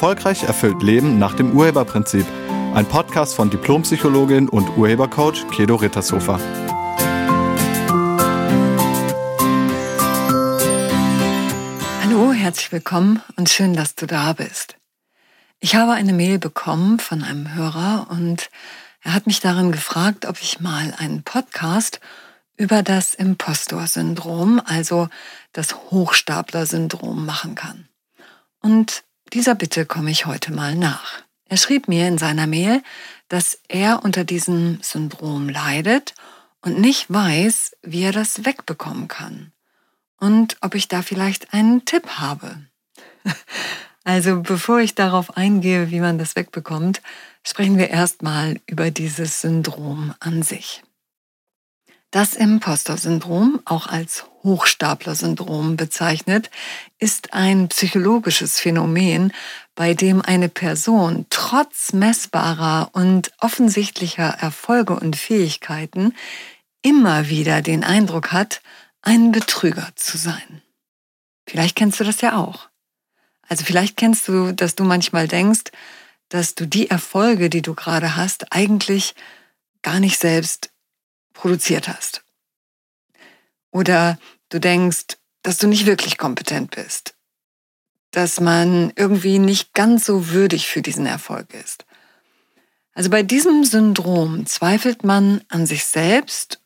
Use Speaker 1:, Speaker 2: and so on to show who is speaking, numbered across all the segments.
Speaker 1: Erfolgreich erfüllt Leben nach dem Urheberprinzip. Ein Podcast von Diplompsychologin und Urhebercoach Kedo Rittershofer.
Speaker 2: Hallo, herzlich willkommen und schön, dass du da bist. Ich habe eine Mail bekommen von einem Hörer und er hat mich darin gefragt, ob ich mal einen Podcast über das Impostor-Syndrom, also das Hochstapler-Syndrom machen kann. Und dieser Bitte komme ich heute mal nach. Er schrieb mir in seiner Mail, dass er unter diesem Syndrom leidet und nicht weiß, wie er das wegbekommen kann. Und ob ich da vielleicht einen Tipp habe. Also bevor ich darauf eingehe, wie man das wegbekommt, sprechen wir erstmal über dieses Syndrom an sich. Das Imposter-Syndrom, auch als Hochstapler-Syndrom bezeichnet, ist ein psychologisches Phänomen, bei dem eine Person trotz messbarer und offensichtlicher Erfolge und Fähigkeiten immer wieder den Eindruck hat, ein Betrüger zu sein. Vielleicht kennst du das ja auch. Also vielleicht kennst du, dass du manchmal denkst, dass du die Erfolge, die du gerade hast, eigentlich gar nicht selbst produziert hast. Oder du denkst, dass du nicht wirklich kompetent bist. Dass man irgendwie nicht ganz so würdig für diesen Erfolg ist. Also bei diesem Syndrom zweifelt man an sich selbst,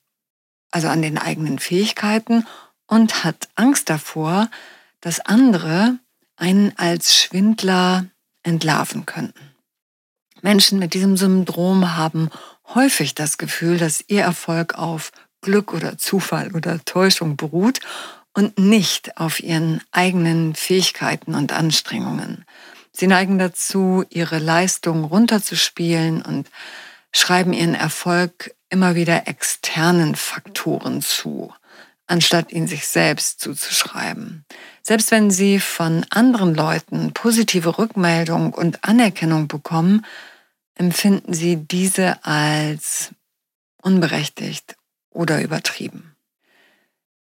Speaker 2: also an den eigenen Fähigkeiten und hat Angst davor, dass andere einen als Schwindler entlarven könnten. Menschen mit diesem Syndrom haben häufig das Gefühl, dass ihr Erfolg auf Glück oder Zufall oder Täuschung beruht und nicht auf ihren eigenen Fähigkeiten und Anstrengungen. Sie neigen dazu, ihre Leistung runterzuspielen und schreiben ihren Erfolg immer wieder externen Faktoren zu, anstatt ihn sich selbst zuzuschreiben. Selbst wenn sie von anderen Leuten positive Rückmeldung und Anerkennung bekommen, empfinden sie diese als unberechtigt oder übertrieben.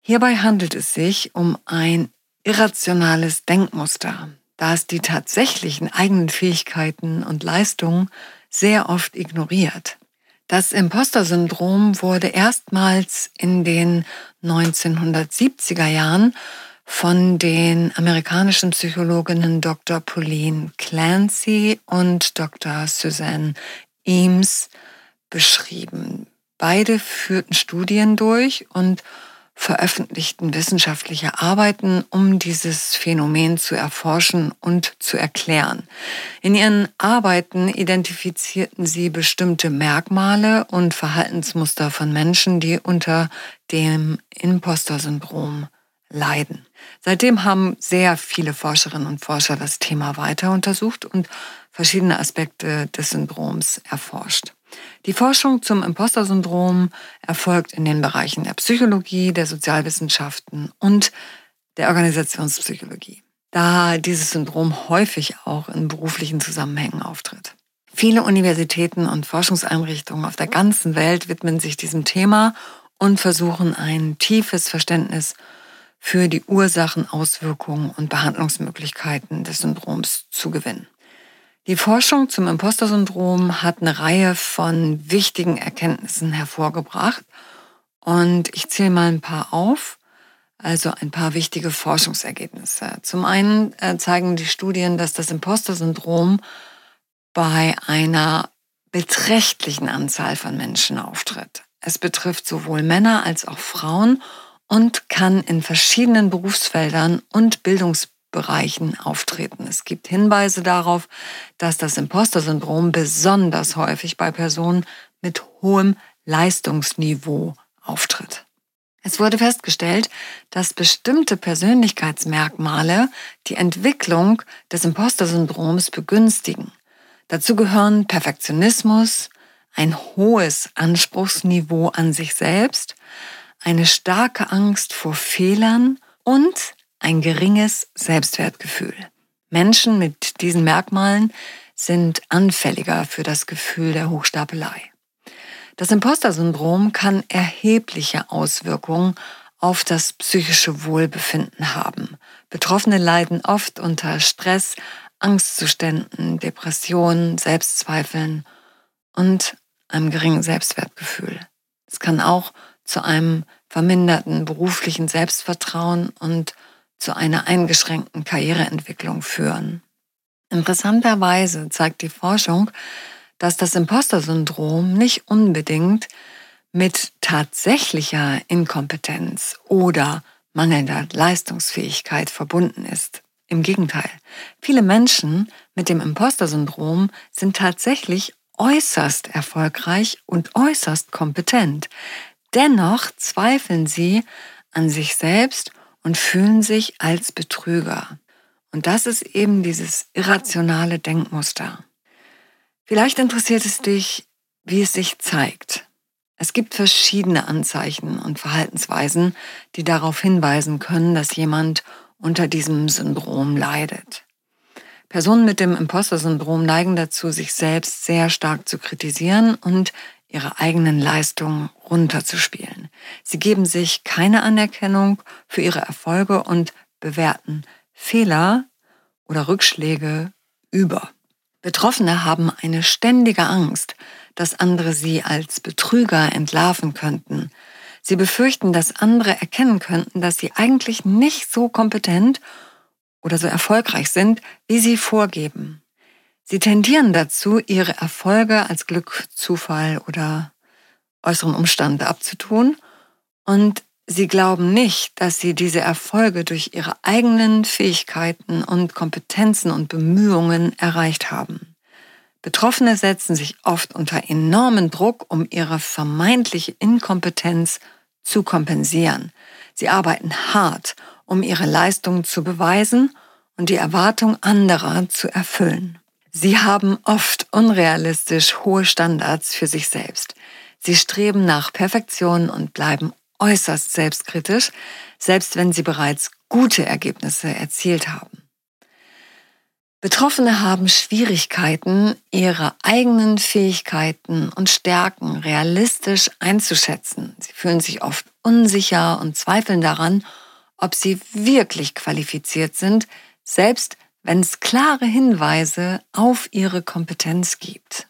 Speaker 2: Hierbei handelt es sich um ein irrationales Denkmuster, da es die tatsächlichen eigenen Fähigkeiten und Leistungen sehr oft ignoriert. Das Imposter-Syndrom wurde erstmals in den 1970er Jahren von den amerikanischen Psychologinnen Dr. Pauline Clancy und Dr. Suzanne Eames beschrieben. Beide führten Studien durch und veröffentlichten wissenschaftliche Arbeiten, um dieses Phänomen zu erforschen und zu erklären. In ihren Arbeiten identifizierten sie bestimmte Merkmale und Verhaltensmuster von Menschen, die unter dem Imposter-Syndrom leiden. Seitdem haben sehr viele Forscherinnen und Forscher das Thema weiter untersucht und verschiedene Aspekte des Syndroms erforscht. Die Forschung zum Imposter-Syndrom erfolgt in den Bereichen der Psychologie, der Sozialwissenschaften und der Organisationspsychologie, da dieses Syndrom häufig auch in beruflichen Zusammenhängen auftritt. Viele Universitäten und Forschungseinrichtungen auf der ganzen Welt widmen sich diesem Thema und versuchen ein tiefes Verständnis für die Ursachen, Auswirkungen und Behandlungsmöglichkeiten des Syndroms zu gewinnen. Die Forschung zum Imposter-Syndrom hat eine Reihe von wichtigen Erkenntnissen hervorgebracht und ich zähle mal ein paar auf, also ein paar wichtige Forschungsergebnisse. Zum einen äh, zeigen die Studien, dass das Imposter-Syndrom bei einer beträchtlichen Anzahl von Menschen auftritt. Es betrifft sowohl Männer als auch Frauen und kann in verschiedenen Berufsfeldern und Bildungsbereichen auftreten. Es gibt Hinweise darauf, dass das Imposter-Syndrom besonders häufig bei Personen mit hohem Leistungsniveau auftritt. Es wurde festgestellt, dass bestimmte Persönlichkeitsmerkmale die Entwicklung des Imposter-Syndroms begünstigen. Dazu gehören Perfektionismus, ein hohes Anspruchsniveau an sich selbst, eine starke Angst vor Fehlern und ein geringes Selbstwertgefühl. Menschen mit diesen Merkmalen sind anfälliger für das Gefühl der Hochstapelei. Das Imposter-Syndrom kann erhebliche Auswirkungen auf das psychische Wohlbefinden haben. Betroffene leiden oft unter Stress, Angstzuständen, Depressionen, Selbstzweifeln und einem geringen Selbstwertgefühl. Es kann auch zu einem verminderten beruflichen Selbstvertrauen und zu einer eingeschränkten Karriereentwicklung führen. Interessanterweise zeigt die Forschung, dass das Imposter-Syndrom nicht unbedingt mit tatsächlicher Inkompetenz oder mangelnder Leistungsfähigkeit verbunden ist. Im Gegenteil, viele Menschen mit dem Imposter-Syndrom sind tatsächlich äußerst erfolgreich und äußerst kompetent. Dennoch zweifeln sie an sich selbst und fühlen sich als Betrüger. Und das ist eben dieses irrationale Denkmuster. Vielleicht interessiert es dich, wie es sich zeigt. Es gibt verschiedene Anzeichen und Verhaltensweisen, die darauf hinweisen können, dass jemand unter diesem Syndrom leidet. Personen mit dem Imposter-Syndrom neigen dazu, sich selbst sehr stark zu kritisieren und ihre eigenen Leistungen runterzuspielen. Sie geben sich keine Anerkennung für ihre Erfolge und bewerten Fehler oder Rückschläge über. Betroffene haben eine ständige Angst, dass andere sie als Betrüger entlarven könnten. Sie befürchten, dass andere erkennen könnten, dass sie eigentlich nicht so kompetent oder so erfolgreich sind, wie sie vorgeben. Sie tendieren dazu, ihre Erfolge als Glück, Zufall oder äußeren Umstände abzutun und sie glauben nicht, dass sie diese Erfolge durch ihre eigenen Fähigkeiten und Kompetenzen und Bemühungen erreicht haben. Betroffene setzen sich oft unter enormen Druck, um ihre vermeintliche Inkompetenz zu kompensieren. Sie arbeiten hart, um ihre Leistungen zu beweisen und die Erwartung anderer zu erfüllen. Sie haben oft unrealistisch hohe Standards für sich selbst. Sie streben nach Perfektion und bleiben äußerst selbstkritisch, selbst wenn sie bereits gute Ergebnisse erzielt haben. Betroffene haben Schwierigkeiten, ihre eigenen Fähigkeiten und Stärken realistisch einzuschätzen. Sie fühlen sich oft unsicher und zweifeln daran, ob sie wirklich qualifiziert sind, selbst wenn es klare Hinweise auf ihre Kompetenz gibt.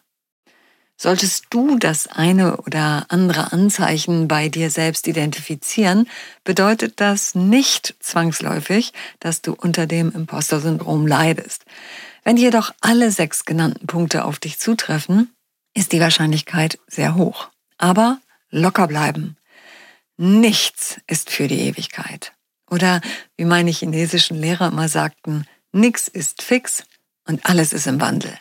Speaker 2: Solltest du das eine oder andere Anzeichen bei dir selbst identifizieren, bedeutet das nicht zwangsläufig, dass du unter dem Imposter-Syndrom leidest. Wenn jedoch alle sechs genannten Punkte auf dich zutreffen, ist die Wahrscheinlichkeit sehr hoch. Aber locker bleiben. Nichts ist für die Ewigkeit. Oder wie meine chinesischen Lehrer immer sagten, Nix ist fix und alles ist im Wandel.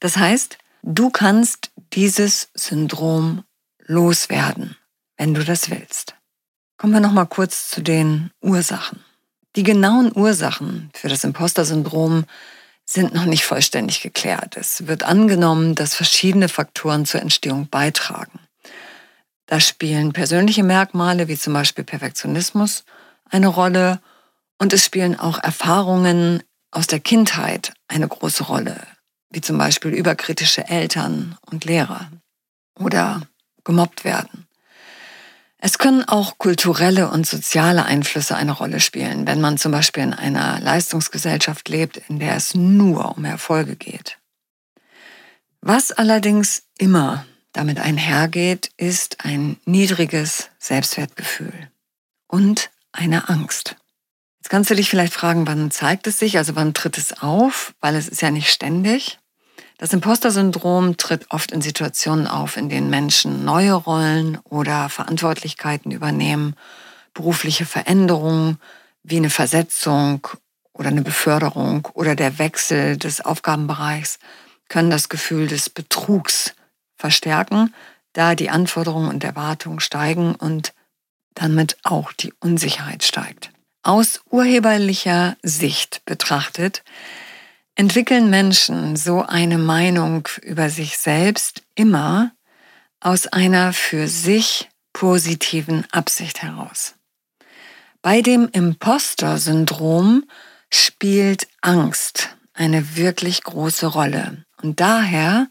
Speaker 2: Das heißt, du kannst dieses Syndrom loswerden, wenn du das willst. Kommen wir noch mal kurz zu den Ursachen. Die genauen Ursachen für das Imposter-Syndrom sind noch nicht vollständig geklärt. Es wird angenommen, dass verschiedene Faktoren zur Entstehung beitragen. Da spielen persönliche Merkmale wie zum Beispiel Perfektionismus eine Rolle und es spielen auch Erfahrungen aus der Kindheit eine große Rolle, wie zum Beispiel überkritische Eltern und Lehrer oder gemobbt werden. Es können auch kulturelle und soziale Einflüsse eine Rolle spielen, wenn man zum Beispiel in einer Leistungsgesellschaft lebt, in der es nur um Erfolge geht. Was allerdings immer damit einhergeht, ist ein niedriges Selbstwertgefühl und eine Angst. Jetzt kannst du dich vielleicht fragen, wann zeigt es sich, also wann tritt es auf, weil es ist ja nicht ständig. Das Imposter-Syndrom tritt oft in Situationen auf, in denen Menschen neue Rollen oder Verantwortlichkeiten übernehmen, berufliche Veränderungen wie eine Versetzung oder eine Beförderung oder der Wechsel des Aufgabenbereichs können das Gefühl des Betrugs verstärken, da die Anforderungen und Erwartungen steigen und damit auch die Unsicherheit steigt. Aus urheberlicher Sicht betrachtet, entwickeln Menschen so eine Meinung über sich selbst immer aus einer für sich positiven Absicht heraus. Bei dem Imposter-Syndrom spielt Angst eine wirklich große Rolle. Und daher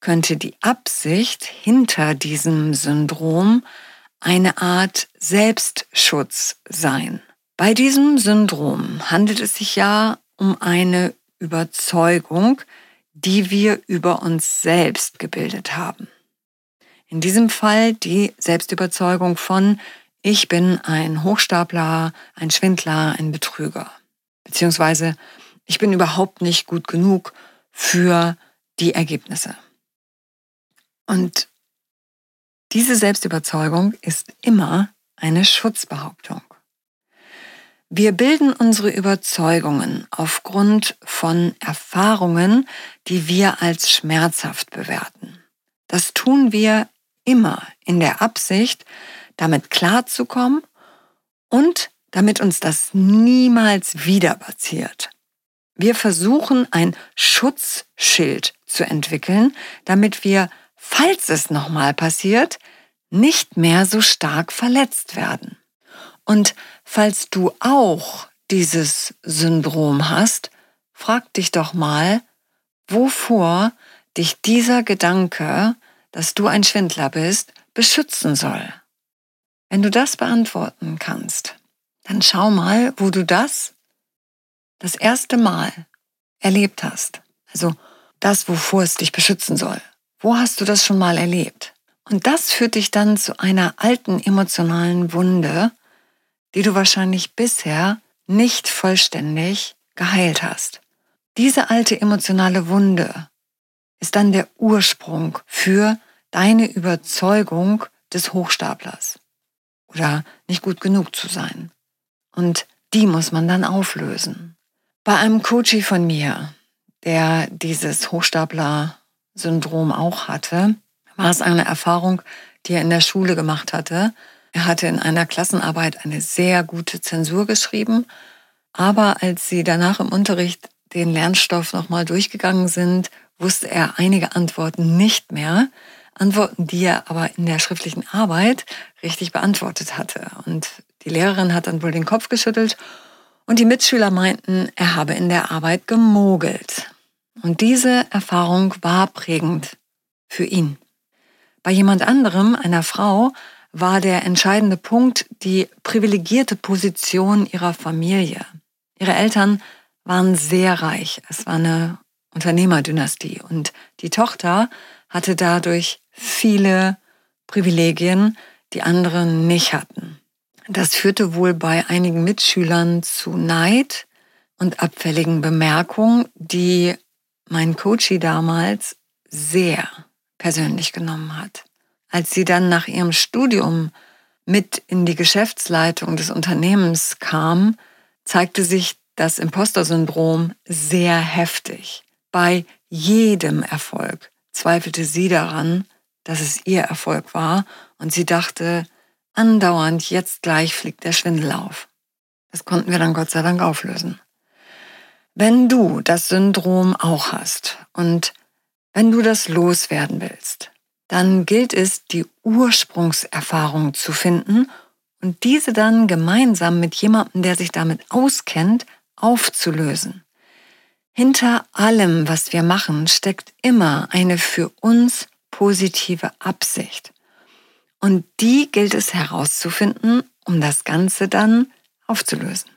Speaker 2: könnte die Absicht hinter diesem Syndrom eine Art Selbstschutz sein. Bei diesem Syndrom handelt es sich ja um eine Überzeugung, die wir über uns selbst gebildet haben. In diesem Fall die Selbstüberzeugung von ich bin ein Hochstapler, ein Schwindler, ein Betrüger. Beziehungsweise ich bin überhaupt nicht gut genug für die Ergebnisse. Und diese Selbstüberzeugung ist immer eine Schutzbehauptung. Wir bilden unsere Überzeugungen aufgrund von Erfahrungen, die wir als schmerzhaft bewerten. Das tun wir immer in der Absicht, damit klarzukommen und damit uns das niemals wieder passiert. Wir versuchen ein Schutzschild zu entwickeln, damit wir, falls es nochmal passiert, nicht mehr so stark verletzt werden. Und falls du auch dieses Syndrom hast, frag dich doch mal, wovor dich dieser Gedanke, dass du ein Schwindler bist, beschützen soll. Wenn du das beantworten kannst, dann schau mal, wo du das das erste Mal erlebt hast. Also das, wovor es dich beschützen soll. Wo hast du das schon mal erlebt? Und das führt dich dann zu einer alten emotionalen Wunde, die du wahrscheinlich bisher nicht vollständig geheilt hast. Diese alte emotionale Wunde ist dann der Ursprung für deine Überzeugung des Hochstaplers oder nicht gut genug zu sein. Und die muss man dann auflösen. Bei einem Coachie von mir, der dieses Hochstapler-Syndrom auch hatte, war es eine Erfahrung, die er in der Schule gemacht hatte, er hatte in einer Klassenarbeit eine sehr gute Zensur geschrieben, aber als sie danach im Unterricht den Lernstoff nochmal durchgegangen sind, wusste er einige Antworten nicht mehr. Antworten, die er aber in der schriftlichen Arbeit richtig beantwortet hatte. Und die Lehrerin hat dann wohl den Kopf geschüttelt und die Mitschüler meinten, er habe in der Arbeit gemogelt. Und diese Erfahrung war prägend für ihn. Bei jemand anderem, einer Frau, war der entscheidende Punkt die privilegierte Position ihrer Familie. Ihre Eltern waren sehr reich. Es war eine Unternehmerdynastie und die Tochter hatte dadurch viele Privilegien, die andere nicht hatten. Das führte wohl bei einigen Mitschülern zu Neid und abfälligen Bemerkungen, die mein Coachie damals sehr persönlich genommen hat. Als sie dann nach ihrem Studium mit in die Geschäftsleitung des Unternehmens kam, zeigte sich das Imposter-Syndrom sehr heftig. Bei jedem Erfolg zweifelte sie daran, dass es ihr Erfolg war und sie dachte andauernd, jetzt gleich fliegt der Schwindel auf. Das konnten wir dann Gott sei Dank auflösen. Wenn du das Syndrom auch hast und wenn du das loswerden willst, dann gilt es, die Ursprungserfahrung zu finden und diese dann gemeinsam mit jemandem, der sich damit auskennt, aufzulösen. Hinter allem, was wir machen, steckt immer eine für uns positive Absicht. Und die gilt es herauszufinden, um das Ganze dann aufzulösen.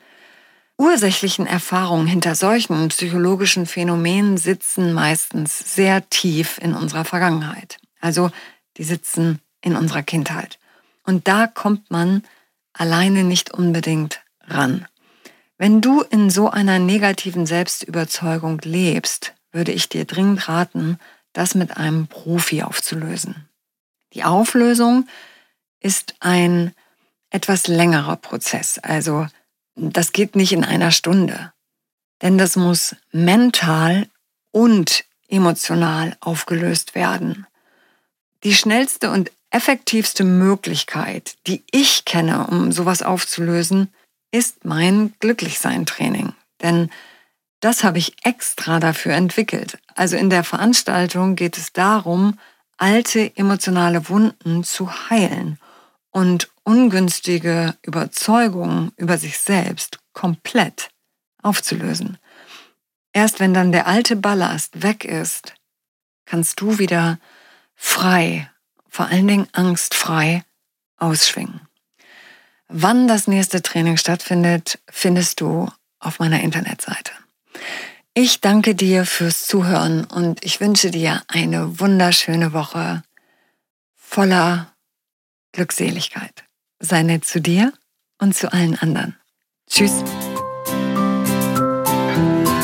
Speaker 2: Ursächlichen Erfahrungen hinter solchen psychologischen Phänomenen sitzen meistens sehr tief in unserer Vergangenheit. Also die sitzen in unserer Kindheit. Und da kommt man alleine nicht unbedingt ran. Wenn du in so einer negativen Selbstüberzeugung lebst, würde ich dir dringend raten, das mit einem Profi aufzulösen. Die Auflösung ist ein etwas längerer Prozess. Also das geht nicht in einer Stunde. Denn das muss mental und emotional aufgelöst werden. Die schnellste und effektivste Möglichkeit, die ich kenne, um sowas aufzulösen, ist mein Glücklichsein-Training. Denn das habe ich extra dafür entwickelt. Also in der Veranstaltung geht es darum, alte emotionale Wunden zu heilen und ungünstige Überzeugungen über sich selbst komplett aufzulösen. Erst wenn dann der alte Ballast weg ist, kannst du wieder frei, vor allen Dingen angstfrei ausschwingen. Wann das nächste Training stattfindet, findest du auf meiner Internetseite. Ich danke dir fürs Zuhören und ich wünsche dir eine wunderschöne Woche voller Glückseligkeit. Sei nett zu dir und zu allen anderen. Tschüss.